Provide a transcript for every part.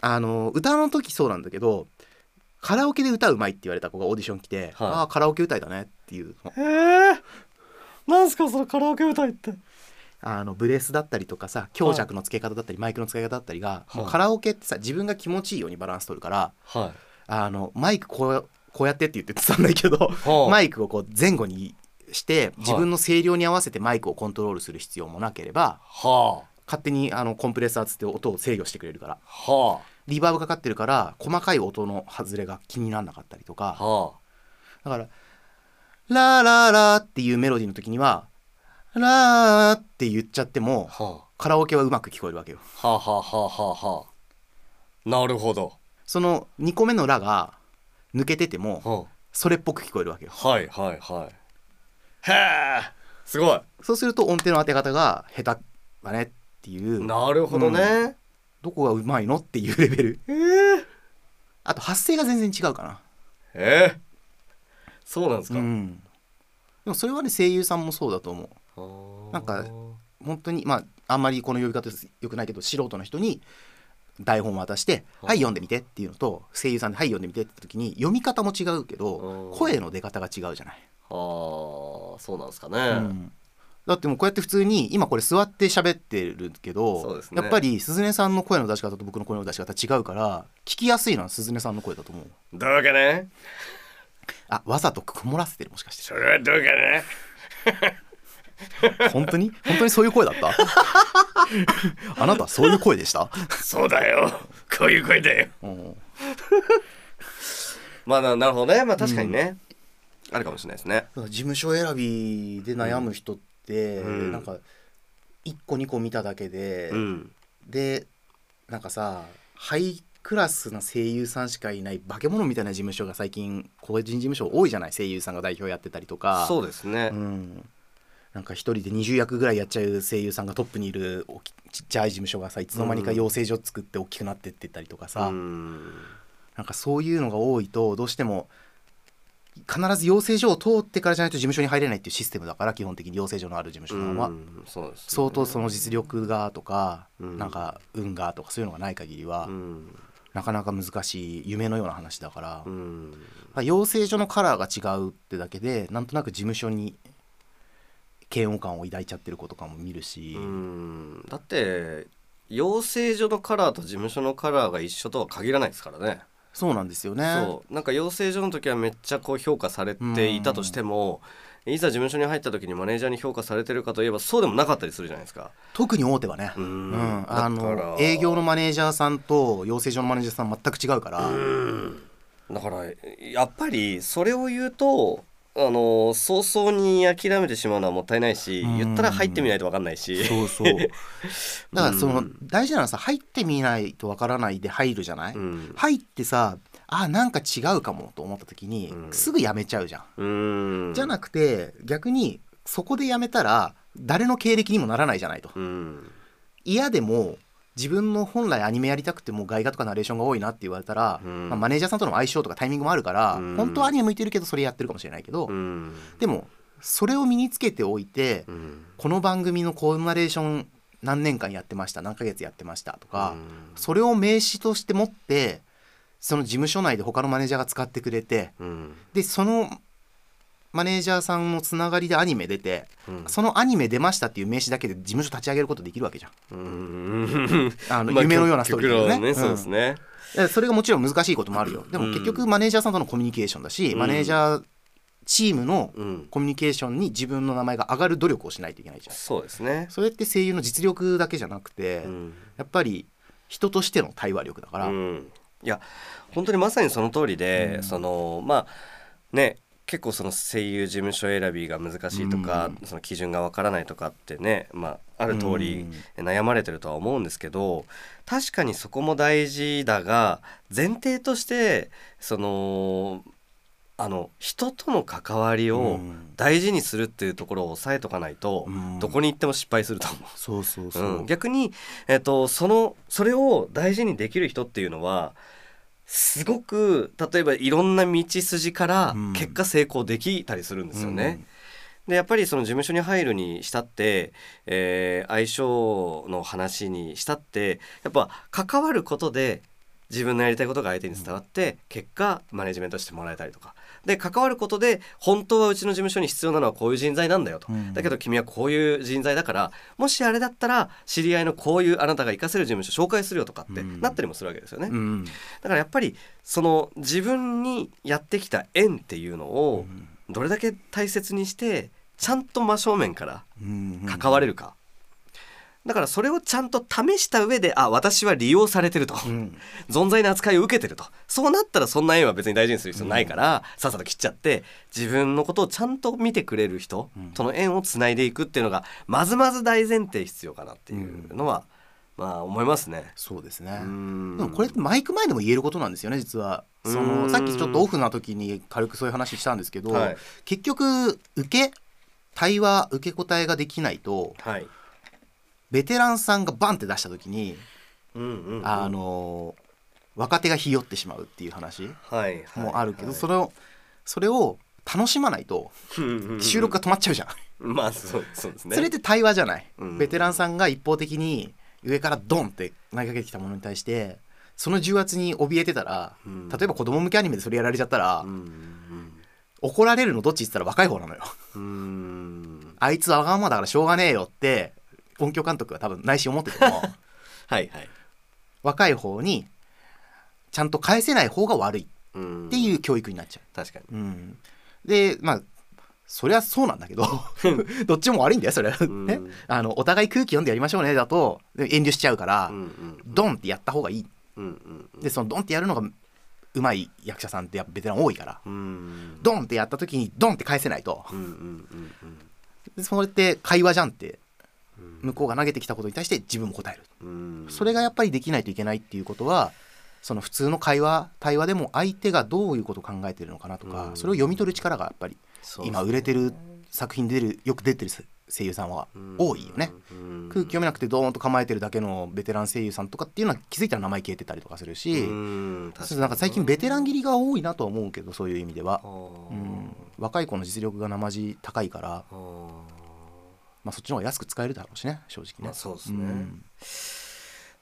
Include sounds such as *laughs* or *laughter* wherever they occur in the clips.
あの歌の時そうなんだけどカラオケで歌うまいって言われた子がオーディション来て「はい。ああカラオケ歌いだね」っていうの。へえなんすかそのカラオケ歌いって。あのブレスだったりとかさ強弱の付け方だったり、マイクの付け方だったりが、カラオケってさ自分が気持ちいいようにバランス取るからはい。あのマイクこうこうやってって言ってたんだけど、はあマイクをこう前後にして自分の声量に合わせてマイクをコントロールする必要もなければは勝手にあのコンプレッサーつって音を制御してくれるから。あはリバーブかかってるから細かい音の外れが気にならなかったりとか。あ。はだから「ラーラーラー」っていうメロディーの時には「ラー」って言っちゃってもあ。はカラオケはうまく聞こえるわけよ。あはあはあはあはあはあ。なるほど。その2個目の「ラ」が抜けててもはそれっぽく聞こえるわけよ。あはいはいはい。へえ。すごい。そうすると音程の当て方が下手だねっていう。なるほどね、どこがうまいのっていうレベル。あと発声が全然違うかな。ええそうなんですか、うん。でもそれはね声優さんもそうだと思う。なんか本当にまああんまりこの呼び方よくないけど素人の人に台本を渡して「はい。はい読んでみて」っていうのと声優さんで「はい読んでみて」って時に読み方も違うけどうん声の出方が違うじゃない、あーそうなんですかね、うんだってもうこうやって普通に今これ座って喋ってるけど、ね。やっぱり鈴音さんの声の出し方と僕の声の出し方違うから聞きやすいのは鈴音さんの声だと思う。どうかねあわざと曇らせてるもしかして。それはどうかね *laughs* 本当に？本当にそういう声だった？*laughs* あなたそういう声でした、そうだよ。こういう声だよ。うん。まあななるほどね。まあ確かにね、あるかもしれないですね。事務所選びで悩む人って、うんなんか1個2個見ただけで、うん。でなんかさハイクラスな声優さんしかいない化け物みたいな事務所が最近個人事務所多いじゃない？声優さんが代表やってたりとか。そうですね、うん、なんか一人で20役ぐらいやっちゃう声優さんがトップにいるちっちゃい事務所がさいつの間にか養成所作って大きくなってってったりとかさ、うん。なんかそういうのが多いとどうしても必ず養成所を通ってからじゃないと事務所に入れないっていうシステムだから基本的に養成所のある事務所は、うんそうですね。相当その実力がとか、うん。なんか運がとかそういうのがない限りは、うん。なかなか難しい夢のような話だから、うん。養成所のカラーが違うってだけでなんとなく事務所に嫌悪感を抱いちゃってる子とかも見るし、うん。だって養成所のカラーと事務所のカラーが一緒とは限らないですからねそうなんですよね。そう。なんか養成所の時はめっちゃこう評価されていたとしてもいざ事務所に入った時にマネージャーに評価されてるかといえばそうでもなかったりするじゃないですか。特に大手はね、ううん。んあの営業のマネージャーさんと養成所のマネージャーさん全く違うから、だからやっぱりそれを言うとあの早々に諦めてしまうのはもったいないしうん。言ったら入ってみないと分かんないし。そうそう。*laughs* だからその、うん大事なのはさ入ってみないとわからないで入るじゃない、うん。入ってさあなんか違うかもと思った時に、うん。すぐやめちゃうじゃん、うん。じゃなくて逆にそこでやめたら誰の経歴にもならないじゃないと。うん。嫌でも自分の本来アニメやりたくても外画とかナレーションが多いなって言われたら、うん。まあ、マネージャーさんとの相性とかタイミングもあるから、うん。本当はアニメ向いてるけどそれやってるかもしれないけど、うん。でもそれを身につけておいて、うん。この番組のコーナレーション何年間やってました何ヶ月やってましたとか、うん。それを名刺として持ってその事務所内で他のマネージャーが使ってくれてうん。でそのマネージャーさんのつながりでアニメ出てうん。そのアニメ出ましたっていう名刺だけで事務所立ち上げることできるわけじゃん。う *laughs* んあのまあ夢のようなストーリーね。極論ねそうですね。いやそれがもちろん難しいこともあるよ。でも結局マネージャーさんとのコミュニケーションだし、うん。マネージャーチームのうん。コミュニケーションに自分の名前が上がる努力をしないといけないじゃん。そうですね。それって声優の実力だけじゃなくて、うん。やっぱり人としての対話力だから、うん、いや本当にまさにその通りで、うん。そのまあね結構その声優事務所選びが難しいとか、うん。その基準がわからないとかってね、まあ、ある通り悩まれてるとは思うんですけど確かにそこも大事だが前提としてそのあの人との関わりうをん。大事にするっていうところを抑えとかないと、うん。どこに行っても失敗すると思う。そうそうそう、うん、逆に、えっと、そのそれを大事にできる人っていうのはすごく例えばいろんな道筋からうん結果成功できたりするんですよね。でやっぱりその事務所に入るにしたって、えー相性の話にしたってやっぱ関わることで自分のやりたいことが相手に伝わって結果マネジメントしてもらえたりとか。で関わることで本当はうちの事務所に必要なのはこういう人材なんだよと、うん。だけど君はこういう人材だからもしあれだったら知り合いのこういうあなたが活かせる事務所紹介するよとかってうん。なったりもするわけですよね、うん。だからやっぱりその自分にやってきた縁っていうのをどれだけ大切にしてちゃんと真正面からうん。関われるか、だからそれをちゃんと試した上であ私は利用されてると、うん。存在の扱いを受けてると。そうなったらそんな縁は別に大事にする必要ないから、さっさと切っちゃって自分のことをちゃんと見てくれる人うん。との縁をつないでいくっていうのがまずまず大前提必要かなっていうのは、まあ思いますね。そうですね。うん。でもこれってマイク前でも言えることなんですよね実は。そうん。のさっきちょっとオフな時に軽くそういう話したんですけど、はい。結局受け対話受け答えができないとはいベテランさんがバンって出した時に、うんうんうん。あの若手がひよってしまうっていう話はいはいもあるけど、はい。それをそれを楽しまないとうんうんうん。収録が止まっちゃうじゃん、*laughs* まあそうそうですね。それって対話じゃない、うんベテランさんが一方的に上からドンって投げかけてきたものに対してその重圧に怯えてたら、うん。例えば子供向けアニメでそれやられちゃったら、うん怒られるのどっちって言ったら若い方なのよ。うんうん。あいつわがままだからしょうがねえよって音響監督は多分内心思ってても *laughs* はいはい。若い方にちゃんと返せない方が悪いうんっていう教育になっちゃ確かに。う、うん、でまあそりゃそうなんだけど *laughs* どっちも悪いんだよそれは、ん。ね。あのお互い空気読んでやりましょうねだと遠慮しちゃうから、うんうんドンってやった方がいい。うんうんでそのドンってやるのがうまい役者さんってやっぱベテラン多いからうんドンってやった時にドンって返せないと。うんうんうんでそれって会話じゃんってうん向こうが投げてきたことに対して自分も答える。うん。それがやっぱりできないといけないっていうことはその普通の会話対話でも相手がどういうことを考えてるのかなとかうん。それを読み取る力がやっぱり今売れてる作品で出るよく出てる声優さんは多いよね。うん。空気読めなくてドーンと構えてるだけのベテラン声優さんとかっていうのは気づいたら名前消えてたりとかするしうん。なんか最近ベテラン切りが多いなとは思うけどそういう意味では。うん、若い子の実力が生地高いから、まあ、そっちの方が安く使えるだろうしね正直ね、まあそうですね。ん。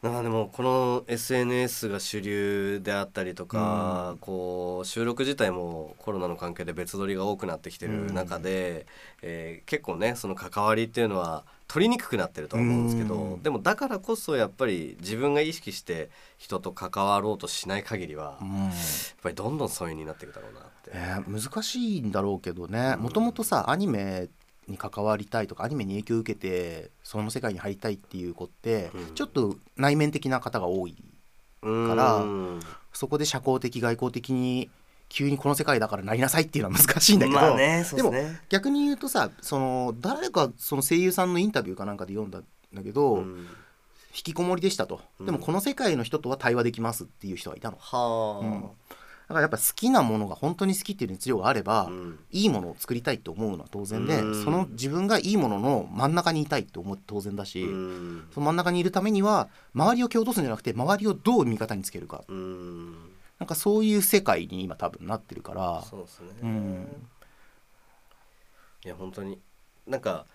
まあでもこの SNS が主流であったりとか、こう収録自体もコロナの関係で別撮りが多くなってきてる中で、えー結構ねその関わりっていうのは取りにくくなってると思うんですけど、うん。でもだからこそやっぱり自分が意識して人と関わろうとしない限りは、やっうんぱりどんどん疎遠になっていくだろうなって。えー難しいんだろうけどね。もともとさアニメに関わりたいとかアニメに影響を受けてその世界に入りたいっていう子って、うん。ちょっと内面的な方が多いうん。からそこで社交的外交的に急にこの世界だからなりなさいっていうのは難しいんだけど、まあねそうですね。逆に言うとさその誰かその声優さんのインタビューかなんかで読んだんだけど、うん。引きこもりでしたと、うん。でもこの世界の人とは対話できますっていう人がいたの。はあ、うん。だからやっぱ好きなものが本当に好きっていう熱量があれば、うん。いいものを作りたいと思うのは当然で、うん。その自分がいいものの真ん中にいたいと思って当然だし、うん。その真ん中にいるためには周りを蹴落とすんじゃなくて周りをどう味方につけるかう。ん。なんかそういう世界に今多分なってるから。そうですね、うん。いや本当に。なんか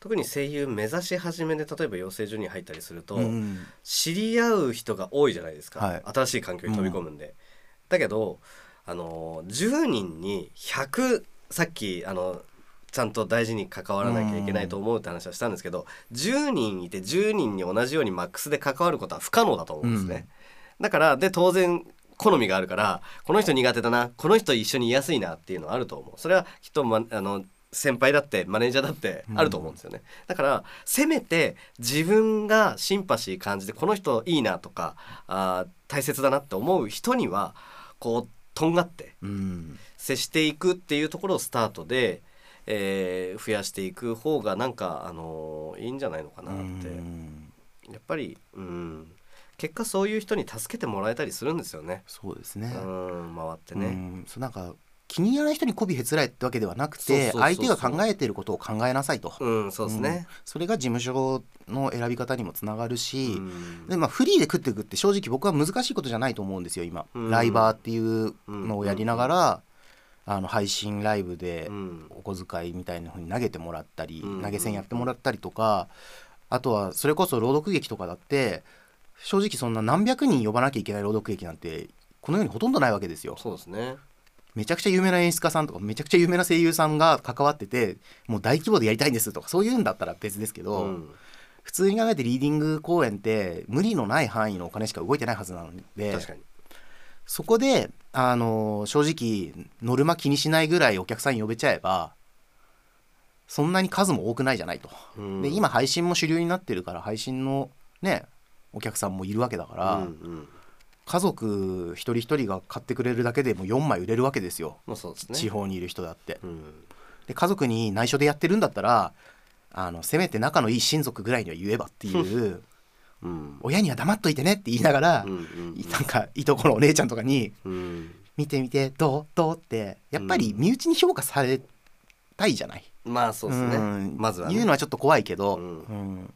特に声優目指し始めで例えば養成所に入ったりすると、うん。知り合う人が多いじゃないですか、はい。新しい環境に飛び込むんで、だけどあの10人に100さっきあのちゃんと大事に関わらなきゃいけないと思うって話はしたんですけど、10人いて10人に同じようにマックスで関わることは不可能だと思うんですね、だからで当然好みがあるからこの人苦手だなこの人一緒にいやすいなっていうのはあると思う。それはきっと、ま、あの先輩だってマネージャーだってあると思うんですよね、だからせめて自分がシンパシー感じてこの人いいなとかあー大切だなって思う人にはこうとんがってうん。接していくっていうところをスタートで、えー増やしていく方がなんか、あのーいいんじゃないのかなって、うん。やっぱり、うん、結果そういう人に助けてもらえたりするんですよね。そうですね、うん回ってうね。ん。そうなんか気に入らない人に媚びへつらえってわけではなくて相手が考えてることを考えなさいと、うん、そうですね。それが事務所の選び方にもつながるし、うん。でまあ、フリーで食っていくって正直僕は難しいことじゃないと思うんですよ今、うん。ライバーっていうのをやりながら、あの配信ライブでうん。お小遣いみたいな風に投げてもらったり、うん。投げ銭やってもらったりとかあとはそれこそ朗読劇とかだって正直そんな何百人呼ばなきゃいけない朗読劇なんてこの世にほとんどないわけですよ。そうですねめちゃくちゃ有名な演出家さんとかめちゃくちゃ有名な声優さんが関わっててもう大規模でやりたいんですとかそういうんだったら別ですけど、うん。普通に考えてリーディング公演って無理のない範囲のお金しか動いてないはずなので確かに。そこであの正直ノルマ気にしないぐらいお客さん呼べちゃえばそんなに数も多くないじゃないと。うん。で今配信も主流になってるから配信のねお客さんもいるわけだから、うんうん家族一人一人が買ってくれるだけでもう4枚売れるわけですよ、まあそうですね。地方にいる人だって。うん。で家族に内緒でやってるんだったらあのせめて仲のいい親族ぐらいには言えばっていう *laughs* うん。親には黙っといてねって言いながら、うんうんなんかいとこのお姉ちゃんとかにうん「見て見てどう？どう?」ってやっぱり身内に評価されたいじゃない？まあそうですね。ん。まずはね。言うのはちょっと怖いけど、うん。うん。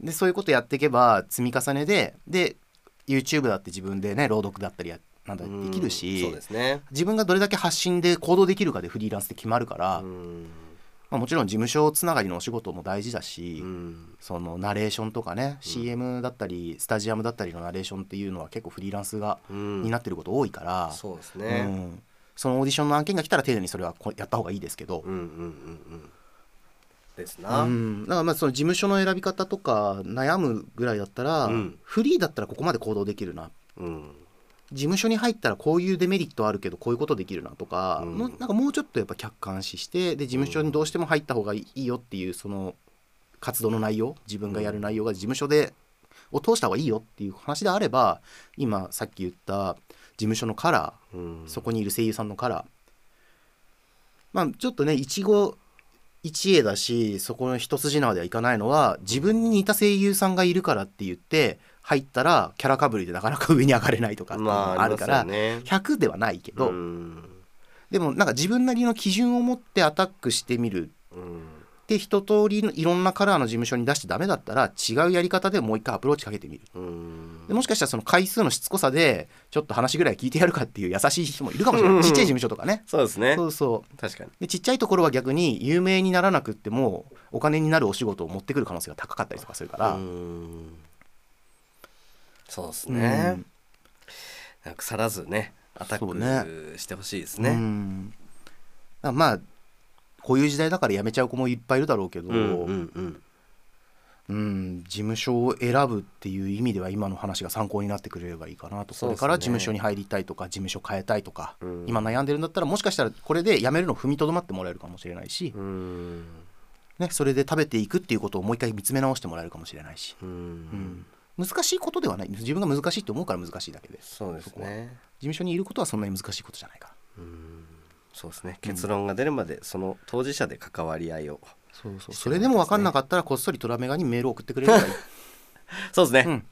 でそういうことやっていけば積み重ねでで YouTube だって自分でね朗読だったりやなんだできるし、うんそうですね。自分がどれだけ発信で行動できるかでフリーランスって決まるから、うん。まあ、もちろん事務所つながりのお仕事も大事だし、うん。そのナレーションとかね、CM だったりスタジアムだったりのナレーションっていうのは結構フリーランスが、うん。になってること多いから、そうですうねん。そのオーディションの案件が来たら丁寧にそれはこやった方がいいですけど、うんうんうんうんですうな、ん、だからまあその事務所の選び方とか悩むぐらいだったら、うん。フリーだったらここまで行動できるな。うん。事務所に入ったらこういうデメリットあるけどこういうことできるなとか、うん。のなんかもうちょっとやっぱ客観視してで事務所にどうしても入った方がいいよっていうその活動の内容自分がやる内容が事務所でを通した方がいいよっていう話であれば今さっき言った事務所のカラーうん。そこにいる声優さんのカラー。まあちょっとね一期一会だしそこの一筋縄ではいかないのは自分に似た声優さんがいるからって言って入ったらキャラかぶりでなかなか上に上がれないとかっていうのまあがあるから、りますよね。100ではないけど、うん。でもなんか自分なりの基準を持ってアタックしてみるうんで一通りのいろんなカラーの事務所に出してダメだったら違うやり方でもう一回アプローチかけてみる。うん。でもしかしたらその回数のしつこさでちょっと話ぐらい聞いてやるかっていう優しい人もいるかもしれない。ちっちゃい事務所とかね。そうですね。そうそう。確かに。でちっちゃいところは逆に有名にならなくってもお金になるお仕事を持ってくる可能性が高かったりとかするから、うん。そうですうんね、なんか腐らずねアタックしてほしいですうねん。だからまあこういう時代だから辞めちゃう子もいっぱいいるだろうけど、うんうんうん。うん、事務所を選ぶっていう意味では今の話が参考になってくれればいいかなと。そね。これから事務所に入りたいとか事務所変えたいとか、うん。今悩んでるんだったらもしかしたらこれで辞めるのを踏みとどまってもらえるかもしれないし、うん。ね、それで食べていくっていうことをもう一回見つめ直してもらえるかもしれないし、ううん。ん難しいことではない。自分が難しいと思うから難しいだけで事そうですね。務所にいることはそんなに難しいことじゃないから。うんそうですね。結論が出るまでその当事者で関わり合いを。そうそう。それでも分かんなかったらこっそりトラメガにメールを送ってくれればいい。*laughs* そうですね、うん